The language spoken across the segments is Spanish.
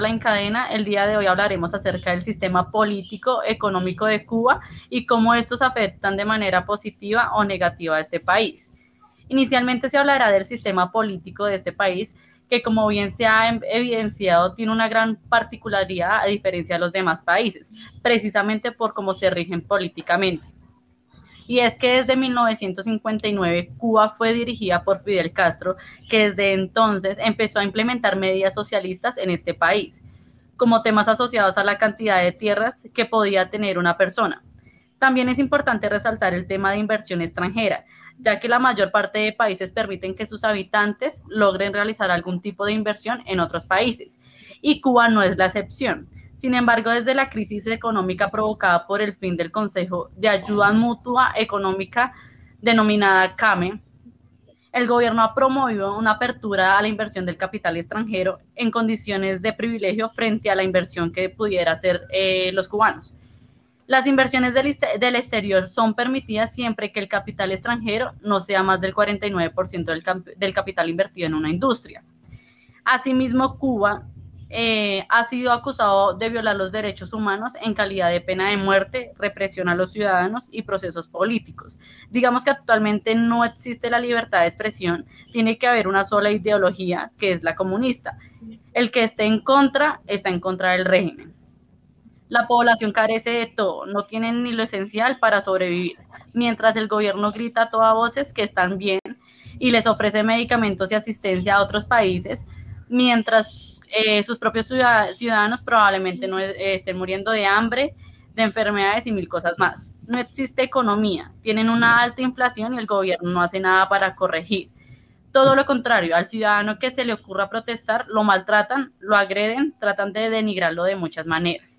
la encadena, el día de hoy hablaremos acerca del sistema político económico de Cuba y cómo estos afectan de manera positiva o negativa a este país. Inicialmente se hablará del sistema político de este país, que como bien se ha evidenciado tiene una gran particularidad a diferencia de los demás países, precisamente por cómo se rigen políticamente. Y es que desde 1959 Cuba fue dirigida por Fidel Castro, que desde entonces empezó a implementar medidas socialistas en este país, como temas asociados a la cantidad de tierras que podía tener una persona. También es importante resaltar el tema de inversión extranjera, ya que la mayor parte de países permiten que sus habitantes logren realizar algún tipo de inversión en otros países, y Cuba no es la excepción. Sin embargo, desde la crisis económica provocada por el fin del Consejo de Ayuda Mutua Económica denominada CAME, el gobierno ha promovido una apertura a la inversión del capital extranjero en condiciones de privilegio frente a la inversión que pudiera hacer eh, los cubanos. Las inversiones del, exterior son permitidas siempre que el capital extranjero no sea más del 49% del, del capital invertido en una industria. Asimismo, Cuba eh, ha sido acusado de violar los derechos humanos en calidad de pena de muerte, represión a los ciudadanos y procesos políticos. Digamos que actualmente no existe la libertad de expresión, tiene que haber una sola ideología, que es la comunista. El que esté en contra, está en contra del régimen. La población carece de todo, no tienen ni lo esencial para sobrevivir, mientras el gobierno grita a todas voces que están bien y les ofrece medicamentos y asistencia a otros países, mientras eh, sus propios ciudadanos probablemente no estén muriendo de hambre, de enfermedades y mil cosas más. No existe economía, tienen una alta inflación y el gobierno no hace nada para corregir. Todo lo contrario, al ciudadano que se le ocurra protestar, lo maltratan, lo agreden, tratan de denigrarlo de muchas maneras.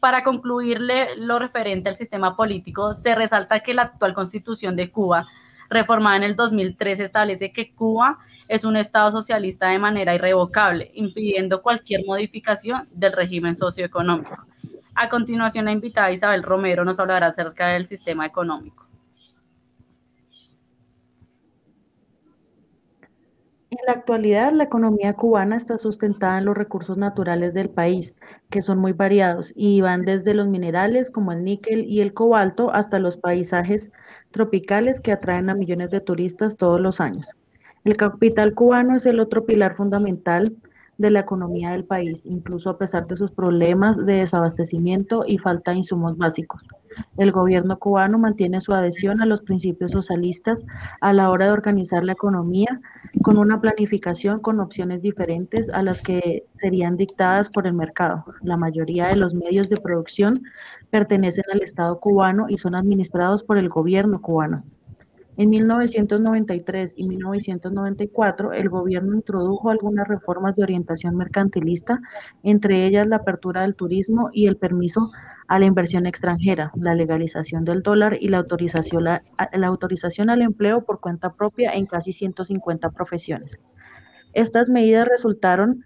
Para concluirle lo referente al sistema político, se resalta que la actual constitución de Cuba, reformada en el 2003, establece que Cuba es un Estado socialista de manera irrevocable, impidiendo cualquier modificación del régimen socioeconómico. A continuación, la invitada Isabel Romero nos hablará acerca del sistema económico. En la actualidad, la economía cubana está sustentada en los recursos naturales del país, que son muy variados y van desde los minerales como el níquel y el cobalto hasta los paisajes tropicales que atraen a millones de turistas todos los años. El capital cubano es el otro pilar fundamental de la economía del país, incluso a pesar de sus problemas de desabastecimiento y falta de insumos básicos. El gobierno cubano mantiene su adhesión a los principios socialistas a la hora de organizar la economía con una planificación con opciones diferentes a las que serían dictadas por el mercado. La mayoría de los medios de producción pertenecen al Estado cubano y son administrados por el gobierno cubano. En 1993 y 1994, el gobierno introdujo algunas reformas de orientación mercantilista, entre ellas la apertura del turismo y el permiso a la inversión extranjera, la legalización del dólar y la autorización, al empleo por cuenta propia en casi 150 profesiones. Estas medidas resultaron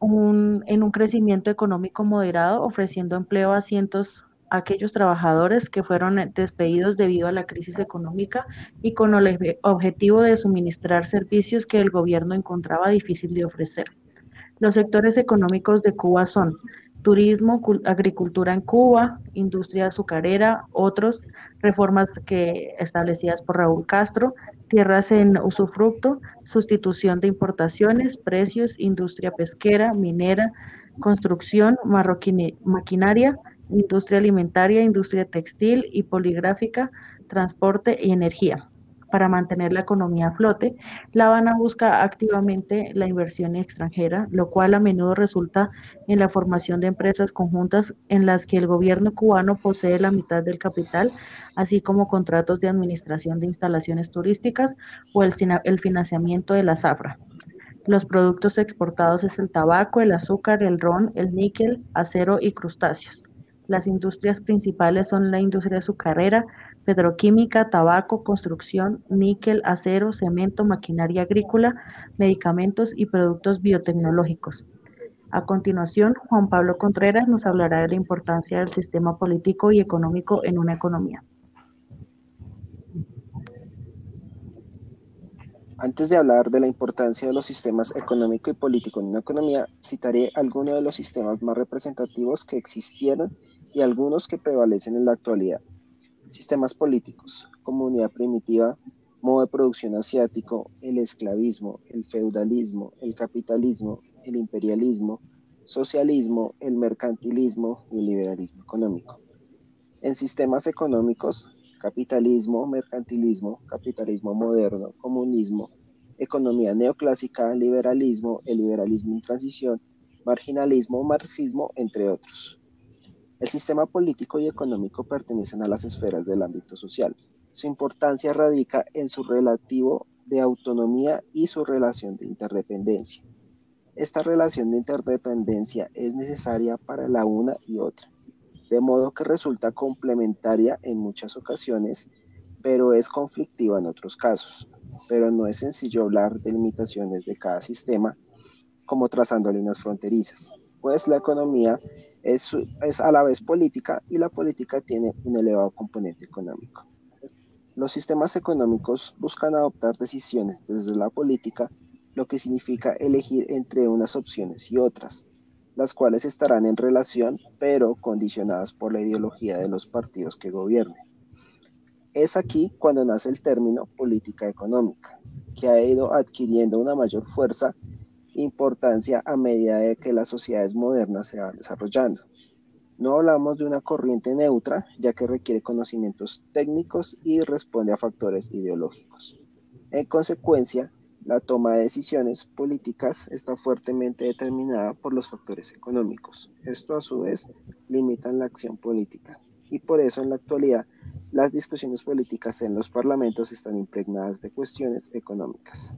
en un crecimiento económico moderado, ofreciendo empleo a cientos aquellos trabajadores que fueron eh, despedidos debido a la crisis económica y con el objetivo de suministrar servicios que el gobierno encontraba difícil de ofrecer. Los sectores económicos de Cuba son turismo, agricultura en Cuba, industria azucarera, otros, reformas que establecidas por Raúl Castro, tierras en usufructo, sustitución de importaciones, precios, industria pesquera, minera, construcción, maquinaria, industria alimentaria, industria textil y poligráfica, transporte y energía. Para mantener la economía a flote, La Habana busca activamente la inversión extranjera, lo cual a menudo resulta en la formación de empresas conjuntas en las que el gobierno cubano posee la mitad del capital, así como contratos de administración de instalaciones turísticas o el, el financiamiento de la zafra. Los productos exportados es el tabaco, el azúcar, el ron, el níquel, acero y crustáceos. Las industrias principales son la industria azucarera, petroquímica, tabaco, construcción, níquel, acero, cemento, maquinaria agrícola, medicamentos y productos biotecnológicos. A continuación, Juan Pablo Contreras nos hablará de la importancia del sistema político y económico en una economía. Antes de hablar de la importancia de los sistemas económico y político en una economía, citaré algunos de los sistemas más representativos que existieron y algunos que prevalecen en la actualidad. Sistemas políticos, comunidad primitiva, modo de producción asiático, el esclavismo, el feudalismo, el capitalismo, el imperialismo, socialismo, el mercantilismo y el liberalismo económico. En sistemas económicos, capitalismo, mercantilismo, capitalismo moderno, comunismo, economía neoclásica, liberalismo, el liberalismo en transición, marginalismo, marxismo, entre otros. El sistema político y económico pertenecen a las esferas del ámbito social. Su importancia radica en su relativo de autonomía y su relación de interdependencia. Esta relación de interdependencia es necesaria para la una y otra de modo que resulta complementaria en muchas ocasiones, pero es conflictiva en otros casos. Pero no es sencillo hablar de limitaciones de cada sistema como trazando líneas fronterizas, pues la economía es, es a la vez política y la política tiene un elevado componente económico. Los sistemas económicos buscan adoptar decisiones desde la política, lo que significa elegir entre unas opciones y otras, las cuales estarán en relación, pero condicionadas por la ideología de los partidos que gobiernen. Es aquí cuando nace el término política económica, que ha ido adquiriendo una mayor fuerza importancia a medida de que las sociedades modernas se van desarrollando. No hablamos de una corriente neutra, ya que requiere conocimientos técnicos y responde a factores ideológicos. En consecuencia, la toma de decisiones políticas está fuertemente determinada por los factores económicos. Esto a su vez limita la acción política. Y por eso en la actualidad las discusiones políticas en los parlamentos están impregnadas de cuestiones económicas.